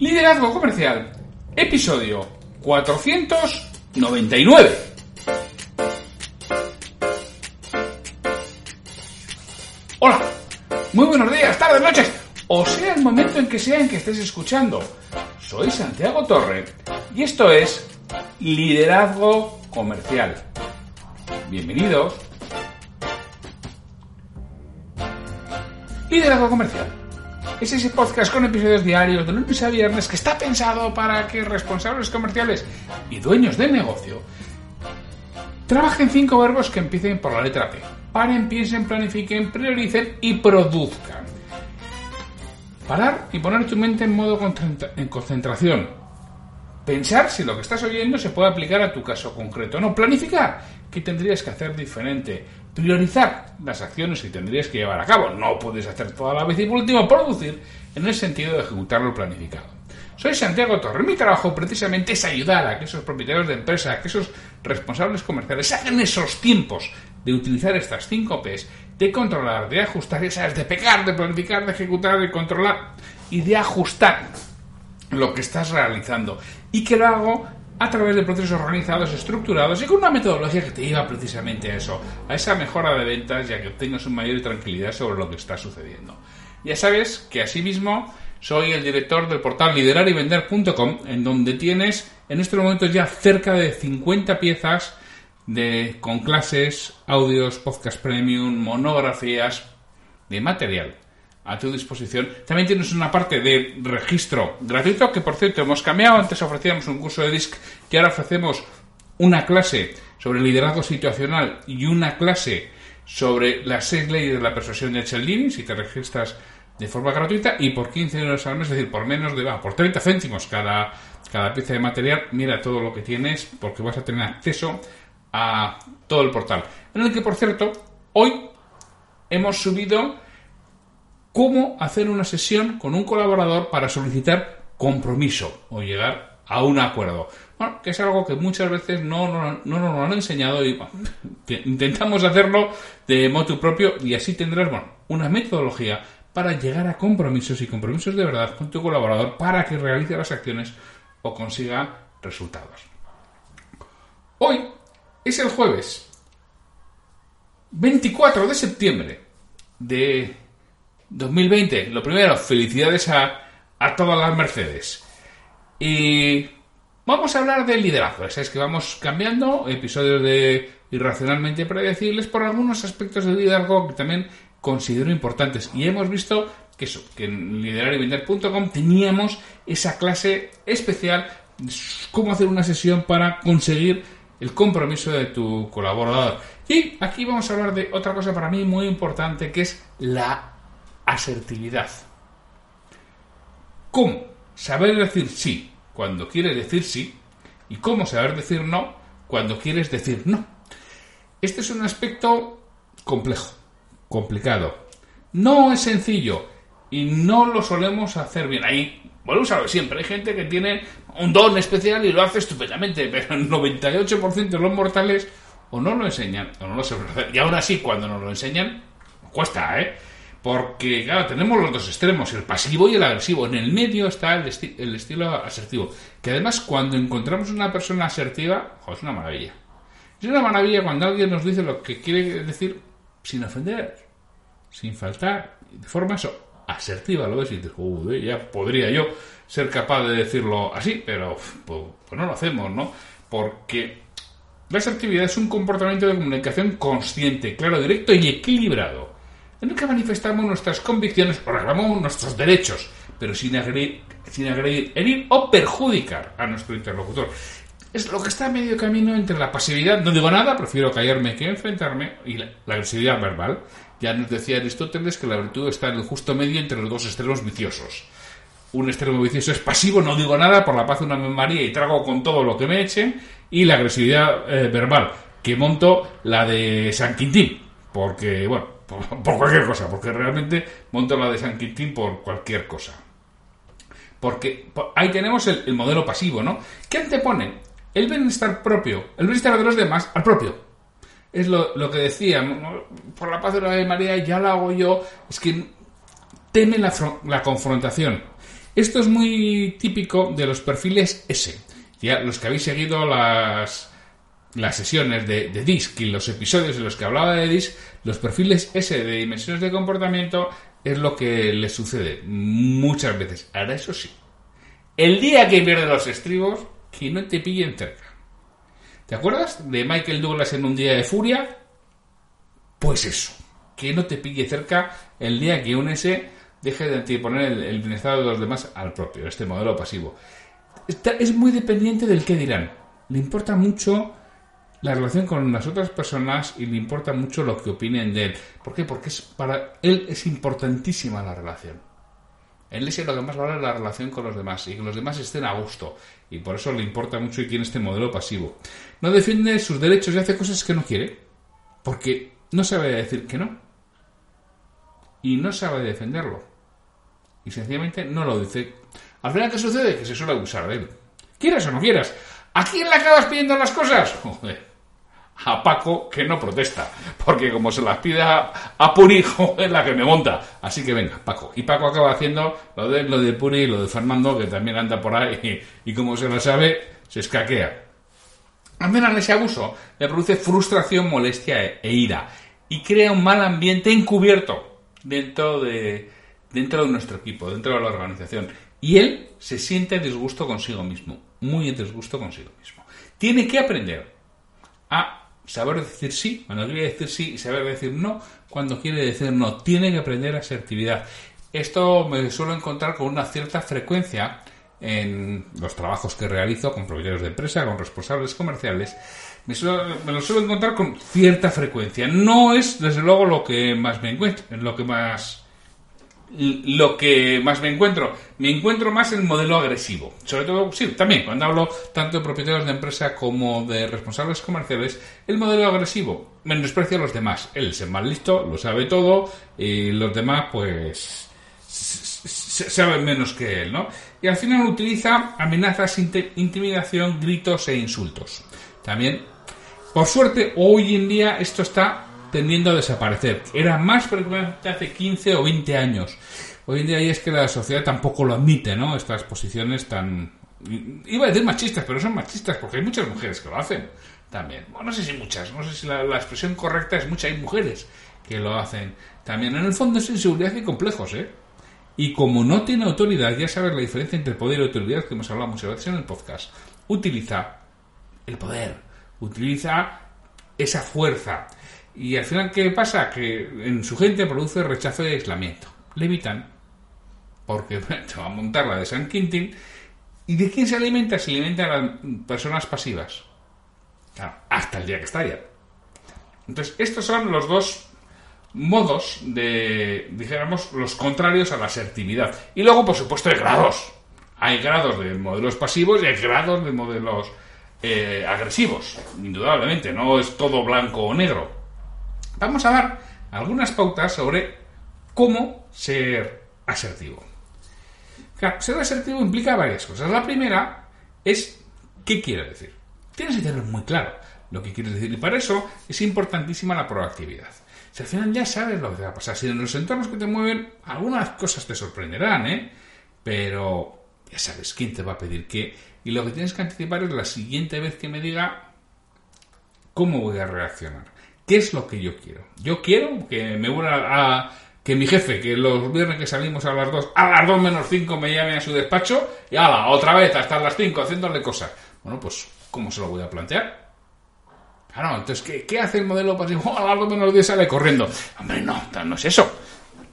Liderazgo Comercial, episodio 499. Hola, muy buenos días, tardes, noches, o sea el momento en que sea en que estés escuchando. Soy Santiago Torre y esto es Liderazgo Comercial. Bienvenidos. Liderazgo Comercial es ese podcast con episodios diarios de lunes a viernes que está pensado para que responsables comerciales y dueños de negocio trabajen cinco verbos que empiecen por la letra P. Paren, piensen, planifiquen, prioricen y produzcan. Parar y poner tu mente en modo en concentración. Pensar si lo que estás oyendo se puede aplicar a tu caso concreto. No, planificar qué tendrías que hacer diferente. Priorizar las acciones que tendrías que llevar a cabo. No puedes hacer toda la vez y por último producir en el sentido de ejecutar lo planificado. Soy Santiago Torres. Mi trabajo precisamente es ayudar a que esos propietarios de empresa, a que esos responsables comerciales hagan esos tiempos de utilizar estas 5 P's, de controlar, de ajustar, esas de pecar, de planificar, de ejecutar, de controlar y de ajustar lo que estás realizando. Y que lo hago a través de procesos organizados, estructurados y con una metodología que te lleva precisamente a eso, a esa mejora de ventas y a que obtengas una mayor tranquilidad sobre lo que está sucediendo. Ya sabes que asimismo soy el director del portal liderarivender.com en donde tienes en estos momentos ya cerca de 50 piezas de, con clases, audios, podcast premium, monografías de material a tu disposición. También tienes una parte de registro gratuito, que por cierto hemos cambiado. Antes ofrecíamos un curso de DISC y ahora ofrecemos una clase sobre liderazgo situacional y una clase sobre las seis leyes de la persuasión de Cialdini, si te registras de forma gratuita y por 15 euros al mes, es decir, por menos de, por 30 céntimos cada, cada pieza de material, mira todo lo que tienes porque vas a tener acceso a todo el portal. En el que, por cierto, hoy hemos subido cómo hacer una sesión con un colaborador para solicitar compromiso o llegar a un acuerdo. Bueno, que es algo que muchas veces no, nos lo han enseñado y intentamos hacerlo de modo propio y así tendrás una metodología para llegar a compromisos y compromisos de verdad con tu colaborador para que realice las acciones o consiga resultados. Hoy es el jueves 24 de septiembre de 2020, lo primero, felicidades a, a todas las Mercedes. Y vamos a hablar del liderazgo. Es que vamos cambiando episodios de irracionalmente predecibles por algunos aspectos del liderazgo que también considero importantes. Y hemos visto que eso, que en liderarivender.com teníamos esa clase especial cómo hacer una sesión para conseguir el compromiso de tu colaborador. Y aquí vamos a hablar de otra cosa para mí muy importante que es la asertividad. ¿Cómo saber decir sí cuando quieres decir sí? Y cómo saber decir no cuando quieres decir no. Este es un aspecto complejo, complicado. No es sencillo y no lo solemos hacer bien. Ahí, bueno, sabes siempre, hay gente que tiene un don especial y lo hace estupendamente, pero el 98% de los mortales o no lo enseñan o no lo saben. Y aún así, cuando nos lo enseñan, cuesta, ¿eh? Porque, claro, tenemos los dos extremos, el pasivo y el agresivo. En el medio está el, estilo asertivo. Que además, cuando encontramos una persona asertiva, es una maravilla. Es una maravilla cuando alguien nos dice lo que quiere decir sin ofender, sin faltar, de forma asertiva. Lo ves y dices, ya podría yo ser capaz de decirlo así, pero pues, pues no lo hacemos, ¿no? Porque la asertividad es un comportamiento de comunicación consciente, claro, directo y equilibrado en el que manifestamos nuestras convicciones o reclamamos nuestros derechos, pero sin agredir, sin agredir, herir o perjudicar a nuestro interlocutor. Es lo que está a medio camino entre la pasividad, no digo nada, prefiero callarme que enfrentarme, y la, agresividad verbal. Ya nos decía Aristóteles que la virtud está en el justo medio entre los dos extremos viciosos. Un extremo vicioso es pasivo, no digo nada, por la paz de una María y trago con todo lo que me echen, y la agresividad eh, verbal, que monto la de San Quintín, porque, bueno, por, cualquier cosa, porque realmente monto la de San Quintín por cualquier cosa. Porque ahí tenemos el, modelo pasivo, ¿no? ¿Qué antepone? El bienestar propio, el bienestar de los demás al propio. Es lo, que decía, por la paz de la María ya lo hago yo, es que teme la, la confrontación. Esto es muy típico de los perfiles S. Ya los que habéis seguido las, las sesiones de, de DISC y los episodios en los que hablaba de DISC, los perfiles S de dimensiones de comportamiento es lo que les sucede muchas veces. Ahora, eso sí, el día que pierde los estribos, que no te pillen cerca. ¿Te acuerdas de Michael Douglas en un día de furia? Pues eso, que no te pille cerca el día que un S deje de anteponer el, el bienestar de los demás al propio, este modelo pasivo. es muy dependiente del que dirán. Le importa mucho la relación con las otras personas y le importa mucho lo que opinen de él. ¿Por qué? Porque es, para él es importantísima la relación. Él es lo que más vale la relación con los demás y que los demás estén a gusto. Y por eso le importa mucho y tiene este modelo pasivo. No defiende sus derechos y hace cosas que no quiere. Porque no sabe decir que no. Y no sabe defenderlo. Y sencillamente no lo dice. Al final, ¿qué sucede? Que se suele abusar de él. Quieras o no quieras. ¿A quién le acabas pidiendo las cosas? Joder a Paco que no protesta, porque como se las pida a Puri, es la que me monta. Así que venga, Paco. Y Paco acaba haciendo lo de, lo de Puri y lo de Fernando, que también anda por ahí y, como se lo sabe, se escaquea. Al menos ese abuso le produce frustración, molestia e, e, ira y crea un mal ambiente encubierto dentro de, dentro de nuestro equipo, dentro de la organización. Y él se siente disgusto consigo mismo, muy disgusto consigo mismo. Tiene que aprender a saber decir sí cuando quiere decir sí y saber decir no cuando quiere decir no. Tiene que aprender asertividad. Esto me suelo encontrar con una cierta frecuencia en los trabajos que realizo con proveedores de empresa, con responsables comerciales. Me, me, lo suelo encontrar con cierta frecuencia. No es, desde luego, lo que más me encuentro, en lo que más lo que más me encuentro. Me encuentro más el modelo agresivo. Sobre todo, sí, también cuando hablo tanto de propietarios de empresa como de responsables comerciales, el modelo agresivo menosprecia a los demás. Él es el más listo, lo sabe todo, y los demás, pues, saben menos que él, ¿no? Y al final utiliza amenazas, intimidación, gritos e insultos. También, por suerte, hoy en día esto está tendiendo a desaparecer. Era más frecuente hace 15 o 20 años. Hoy en día es que la sociedad tampoco lo admite, ¿no? Estas posiciones tan... Iba a decir machistas, pero son machistas porque hay muchas mujeres que lo hacen también. Bueno, no sé si muchas, no sé si la, expresión correcta es muchas, hay mujeres que lo hacen también. En el fondo es inseguridad y complejos, ¿eh? Y como no tiene autoridad, ya sabes la diferencia entre poder y autoridad que hemos hablado muchas veces en el podcast, utiliza el poder, utiliza esa fuerza, y al final, ¿qué pasa? Que en su gente produce rechazo y aislamiento. Le evitan. Porque te va a montar la de San Quintín. ¿Y de quién se alimenta? Se alimenta a las personas pasivas. Claro, hasta el día que estallan. Entonces, estos son los dos modos de, dijéramos, los contrarios a la asertividad. Y luego, por supuesto, hay grados. Hay grados de modelos pasivos y hay grados de modelos eh, agresivos. Indudablemente, no es todo blanco o negro vamos a dar algunas pautas sobre cómo ser asertivo. ser asertivo implica varias cosas. La primera es qué quiere decir. Tienes que tener muy claro lo que quieres decir y para eso es importantísima la proactividad. Si al final ya sabes lo que va a pasar, si en los entornos que te mueven algunas cosas te sorprenderán, ¿eh? Pero ya sabes quién te va a pedir qué y lo que tienes que anticipar es la siguiente vez que me diga cómo voy a reaccionar. ¿Qué es lo que yo quiero? Yo quiero que me una a que mi jefe, que los viernes que salimos a las 2, a las 2 menos 5 me llame a su despacho y ala, otra vez hasta las 5 haciéndole cosas. Bueno, pues, ¿cómo se lo voy a plantear? Claro, entonces, ¿qué, qué hace el modelo pasivo? a las 2 menos 10 sale corriendo. Hombre, no, no es eso.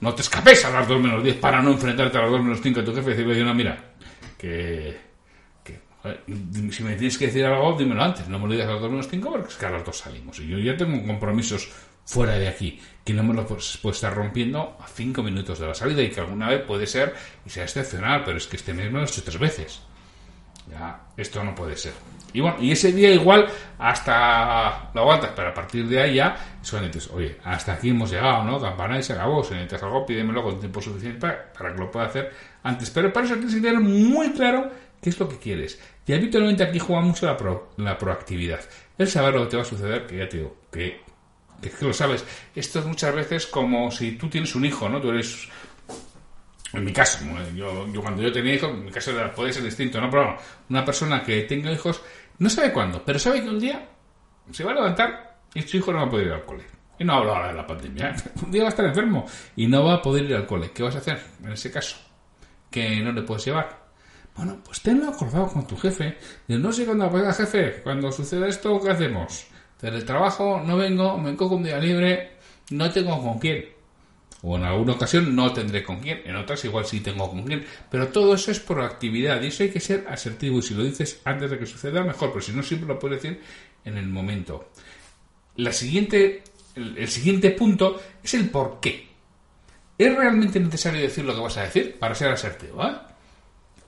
No te escapes a las 2 menos 10 para no enfrentarte a las 2 menos 5 a tu jefe y decirle, no, mira, que si me tienes que decir algo, dímelo antes. No me lo digas a las 2 menos 5 porque es que a las 2 salimos. Y yo ya tengo compromisos fuera de aquí que no me los puedo estar rompiendo a 5 minutos de la salida y que alguna vez puede ser y sea excepcional, pero es que este mes me lo he hecho tres veces. Ya, esto no puede ser. Y bueno, y ese día igual hasta lo aguantas, pero a partir de ahí ya solamente oye, hasta aquí hemos llegado, ¿no? Campana y se acabó. Si necesitas algo, pídemelo con tiempo suficiente para, para que lo pueda hacer antes. Pero para eso tienes que tener muy claro ¿Qué es lo que quieres? Y habitualmente aquí juega mucho la, la proactividad. El saber lo que te va a suceder, que ya te digo, que, que, lo sabes. Esto es muchas veces como si tú tienes un hijo, ¿no? Tú eres en mi caso, yo, yo cuando yo tenía hijos, en mi caso puede ser distinto, ¿no? Pero una persona que tenga hijos no sabe cuándo, pero sabe que un día se va a levantar y su hijo no va a poder ir al cole. Y no hablo ahora de la pandemia. ¿eh? Un día va a estar enfermo y no va a poder ir al cole. ¿Qué vas a hacer en ese caso? Que no le puedes llevar. Bueno, pues tenlo acordado con tu jefe. Y no sé cuándo va jefe, cuando suceda esto, ¿qué hacemos? el trabajo no vengo, me cojo un día libre, no tengo con quién. O en alguna ocasión no tendré con quién, en otras igual sí tengo con quién. Pero todo eso es por actividad y eso hay que ser asertivo. Y si lo dices antes de que suceda, mejor. Pero si no, siempre lo puedes decir en el momento. La siguiente, el, siguiente punto es el por qué. ¿Es realmente necesario decir lo que vas a decir para ser asertivo? ¿eh?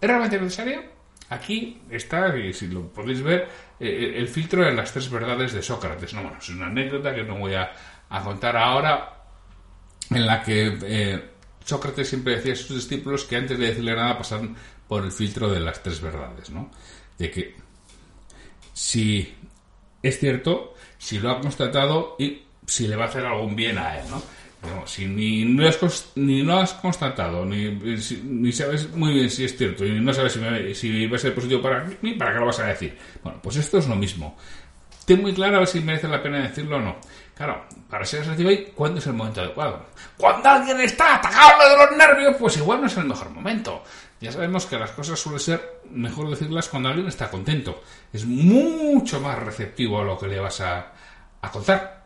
¿Es realmente necesario? Aquí está, y si lo podéis ver, eh, eh, el filtro de las tres verdades de Sócrates. No, bueno, es una anécdota que no voy a, contar ahora, en la que Sócrates siempre decía a sus discípulos que antes de decirle nada pasaban por el filtro de las tres verdades, ¿no? De que si es cierto si lo ha constatado y si le va a hacer algún bien a él, ¿no? Si ni, no has, ni no has constatado, ni, ni, sabes muy bien si es cierto, y no sabes si, si va a ser positivo para mí, ¿para qué lo vas a decir? Bueno, pues esto es lo mismo. Ten muy claro a ver si merece la pena decirlo o no. Claro, para ser asertivo, ¿cuándo es el momento adecuado? Cuando alguien está atacado de los nervios, pues igual no es el mejor momento. Ya sabemos que las cosas suele ser mejor decirlas cuando alguien está contento. Es mucho más receptivo a lo que le vas a, contar.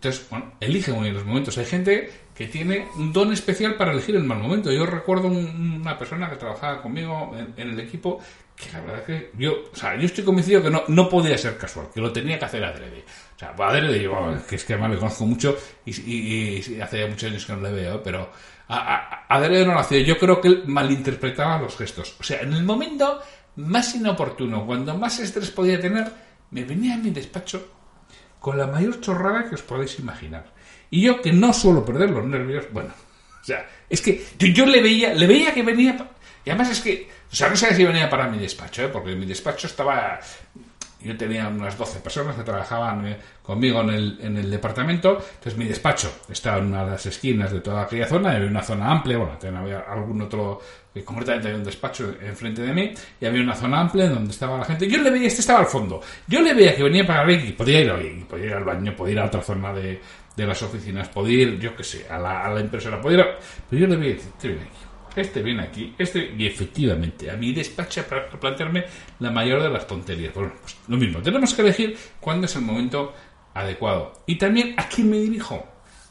Entonces, bueno, elige muy bien los momentos. Hay gente que tiene un don especial para elegir el mal momento. Yo recuerdo una persona que trabajaba conmigo en, el equipo que la verdad que yo, o sea, yo estoy convencido que no, no podía ser casual, que lo tenía que hacer adrede. O sea, adrede, que es que además le conozco mucho y, y hace muchos años que no le veo, pero a, a, no lo hacía. Yo creo que él malinterpretaba los gestos. O sea, en el momento más inoportuno, cuando más estrés podía tener, me venía a mi despacho con la mayor chorrada que os podéis imaginar. Y yo que no suelo perder los nervios, bueno, o sea, es que yo, le veía, le veía que venía, y además es que, o sea, no sé si venía para mi despacho, ¿eh? porque mi despacho estaba yo tenía unas 12 personas que trabajaban eh, conmigo en el, en el departamento. Entonces mi despacho estaba en una de las esquinas de toda aquella zona, había una zona amplia, bueno, había algún otro, eh, concretamente había un despacho enfrente de mí, y había una zona amplia donde estaba la gente. Yo le veía, este estaba al fondo. Yo le veía que venía para y podía ir, podía ir al baño, podía ir a otra zona de, de las oficinas, podía ir, yo qué sé, a la, a la impresora, podía ir Pero yo le veía, este viene aquí este viene aquí, este, y efectivamente, a mí despacha para plantearme la mayor de las tonterías. Bueno, pues lo mismo, tenemos que elegir cuándo es el momento adecuado. Y también a quién me dirijo.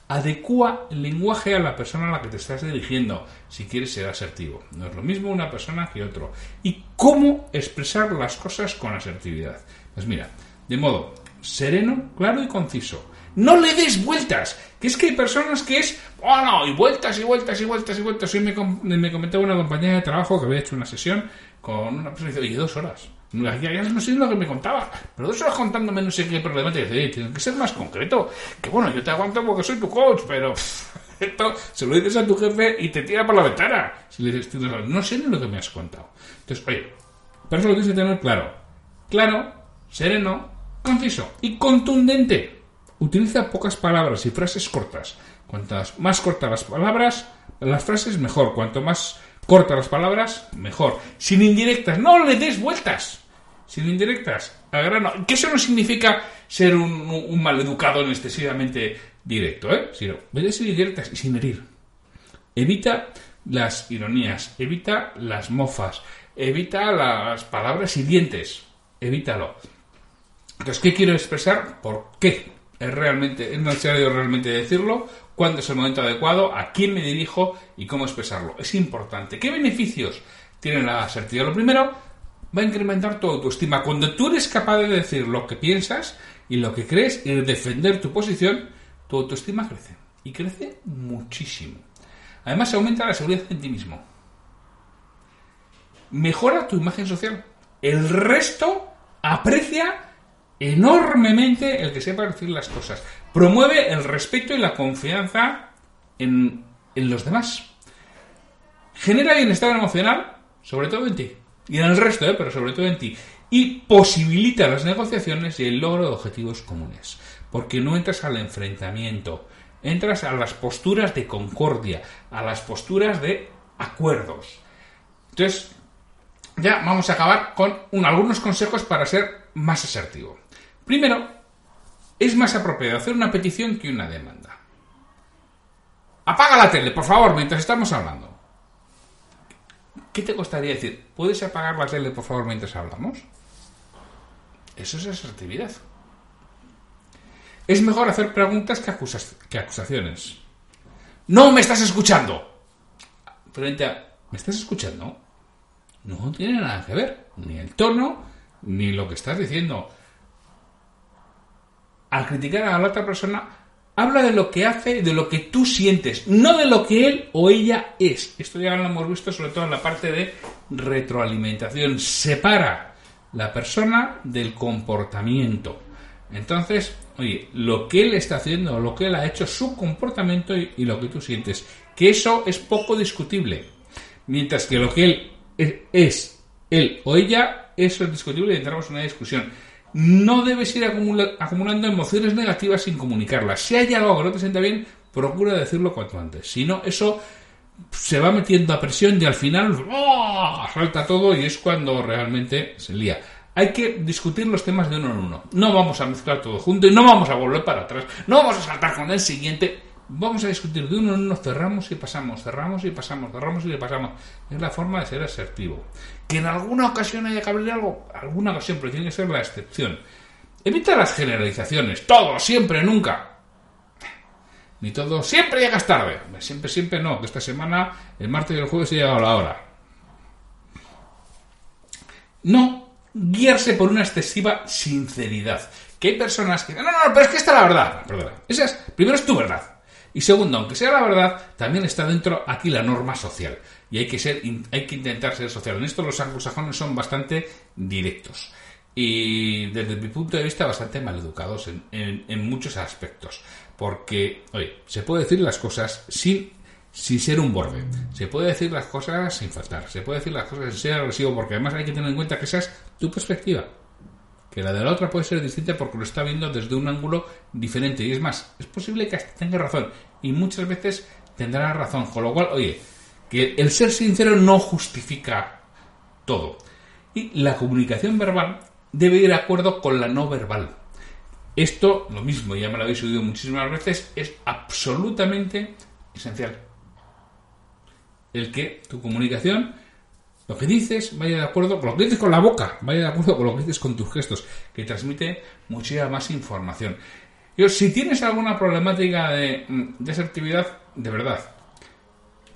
Adecua el lenguaje a la persona a la que te estás dirigiendo si quieres ser asertivo. No es lo mismo una persona que otro. Y cómo expresar las cosas con asertividad. Pues mira, de modo sereno, claro y conciso no le des vueltas. Que es que hay personas que es, oh no, y vueltas y vueltas y vueltas y vueltas. Hoy me, me comentaba una compañera de trabajo que había hecho una sesión con una persona y dice, oye, dos horas. Ya, ya no sé lo que me contaba, pero dos horas contándome no sé qué problema. Te dice, que ser más concreto. Que bueno, yo te aguanto porque soy tu coach, pero esto se lo dices a tu jefe y te tira por la ventana. Si le dices, no sé ni lo que me has contado. Entonces, oye, pero eso lo tienes que tener claro. Claro, sereno, conciso y contundente. Utiliza pocas palabras y frases cortas. Cuantas más cortas las palabras, las frases, mejor. Cuanto más cortas las palabras, mejor. Sin indirectas, no le des vueltas. Sin indirectas, a grano. Que eso no significa ser un, un maleducado excesivamente directo, ¿eh? Sino, vez sin indirectas y sin herir. Evita las ironías, evita las mofas, evita las palabras hirientes. Evítalo. Entonces, ¿qué quiero expresar? ¿Por qué? Es realmente, es necesario realmente decirlo, cuándo es el momento adecuado, a quién me dirijo y cómo expresarlo. Es importante. ¿Qué beneficios tiene la asertividad? Lo primero, va a incrementar tu autoestima. Cuando tú eres capaz de decir lo que piensas y lo que crees y de defender tu posición, tu autoestima crece. Y crece muchísimo. Además, aumenta la seguridad en ti mismo. Mejora tu imagen social. El resto aprecia enormemente el que sepa decir las cosas. Promueve el respeto y la confianza en, los demás. Genera bienestar emocional, sobre todo en ti. Y en el resto, ¿eh? pero sobre todo en ti. Y posibilita las negociaciones y el logro de objetivos comunes. Porque no entras al enfrentamiento, entras a las posturas de concordia, a las posturas de acuerdos. Entonces, ya vamos a acabar con algunos consejos para ser más asertivo. Primero, es más apropiado hacer una petición que una demanda. Apaga la tele, por favor, mientras estamos hablando. ¿Qué te costaría decir? ¿Puedes apagar la tele, por favor, mientras hablamos? Eso es asertividad. Es mejor hacer preguntas que, que acusaciones. No me estás escuchando. Frente a, ¿me estás escuchando? No tiene nada que ver. Ni el tono, ni lo que estás diciendo. Al criticar a la otra persona, habla de lo que hace, de lo que tú sientes, no de lo que él o ella es. Esto ya lo hemos visto sobre todo en la parte de retroalimentación. Separa la persona del comportamiento. Entonces, oye, lo que él está haciendo, lo que él ha hecho, su comportamiento y, lo que tú sientes, que eso es poco discutible. Mientras que lo que él es, él o ella, eso es discutible y entramos en una discusión. No debes ir acumulando emociones negativas sin comunicarlas. Si hay algo que no te sienta bien, procura decirlo cuanto antes. Si no, eso se va metiendo a presión y al final ¡oh! salta todo y es cuando realmente se lía. Hay que discutir los temas de uno en uno. No vamos a mezclar todo junto y no vamos a volver para atrás. No vamos a saltar con el siguiente. Vamos a discutir de uno en uno, cerramos y pasamos, cerramos y pasamos, cerramos y pasamos. Es la forma de ser asertivo. Que en alguna ocasión haya que abrir algo, alguna ocasión, pero tiene que ser la excepción. Evita las generalizaciones. Todo, siempre, nunca. Ni todo, siempre llegas tarde. Siempre, siempre no, que esta semana, el martes y el jueves, he llegado la hora. No guiarse por una excesiva sinceridad. Que hay personas que. No, no, no, pero es que esta es la verdad. Perdona. Esa es, primero es tu verdad. Y segundo, aunque sea la verdad, también está dentro aquí la norma social. Y hay que ser, hay que intentar ser social. En esto los anglosajones son bastante directos. Y desde mi punto de vista bastante maleducados en, en muchos aspectos. Porque, oye, se puede decir las cosas sin, sin ser un borde. Se puede decir las cosas sin faltar. Se puede decir las cosas sin ser agresivo, porque además hay que tener en cuenta que esa es tu perspectiva. Que la de la otra puede ser distinta porque lo está viendo desde un ángulo diferente. Y es más, es posible que hasta tenga razón. Y muchas veces tendrá razón. Con lo cual, oye, que el ser sincero no justifica todo. Y la comunicación verbal debe ir de acuerdo con la no verbal. Esto, lo mismo, ya me lo habéis oído muchísimas veces, es absolutamente esencial. El que tu comunicación, lo que dices, vaya de acuerdo con lo que dices con la boca, vaya de acuerdo con lo que dices con tus gestos, que transmite muchísima más información. Yo, si tienes alguna problemática de, de asertividad, de verdad,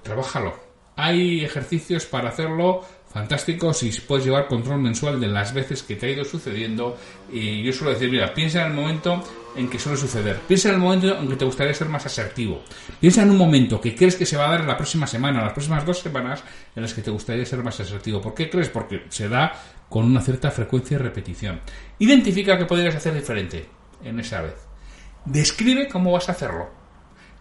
trabájalo. Hay ejercicios para hacerlo fantástico si puedes llevar control mensual de las veces que te ha ido sucediendo. Y yo suelo decir, mira, piensa en el momento en que suele suceder. Piensa en el momento en que te gustaría ser más asertivo. Piensa en un momento que crees que se va a dar en la próxima semana, las próximas dos semanas en las que te gustaría ser más asertivo. ¿Por qué crees? Porque se da con una cierta frecuencia y repetición. Identifica qué podrías hacer diferente en esa vez. Describe cómo vas a hacerlo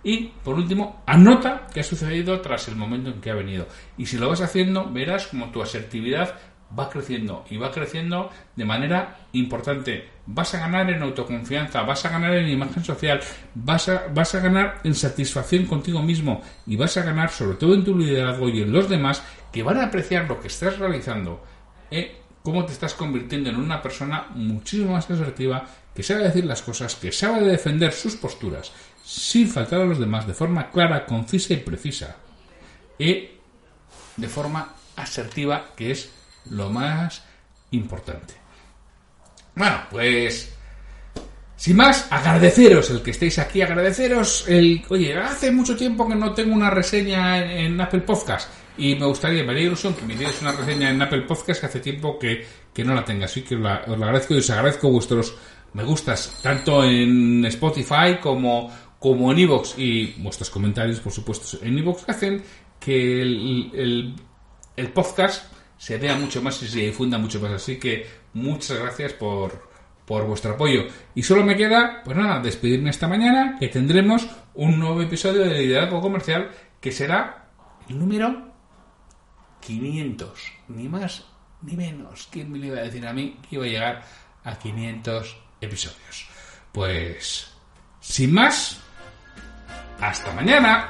y, por último, anota qué ha sucedido tras el momento en que ha venido. Y si lo vas haciendo, verás como tu asertividad va creciendo y va creciendo de manera importante. Vas a ganar en autoconfianza, vas a ganar en imagen social, vas a, vas a ganar en satisfacción contigo mismo y vas a ganar sobre todo en tu liderazgo y en los demás que van a apreciar lo que estás realizando. ¿eh? cómo te estás convirtiendo en una persona muchísimo más asertiva, que sabe decir las cosas, que sabe defender sus posturas sin faltar a los demás de forma clara, concisa y precisa. Y de forma asertiva, que es lo más importante. Bueno, pues sin más, agradeceros el que estéis aquí, agradeceros el... Oye, hace mucho tiempo que no tengo una reseña en, Apple Podcast y me gustaría, me haría ilusión que me dierais una reseña en Apple Podcast que hace tiempo que, no la tenga. Así que os la agradezco y os agradezco vuestros me gustas, tanto en Spotify como como en Evox y vuestros comentarios, por supuesto, en Evox hacen que el, podcast se vea mucho más y se difunda mucho más. Así que muchas gracias por, por vuestro apoyo. Y solo me queda, pues nada, despedirme esta mañana, que tendremos un nuevo episodio de Liderazgo Comercial que será el número 500. Ni más ni menos. ¿Quién me iba a decir a mí que iba a llegar a 500 episodios? Pues, sin más, hasta mañana.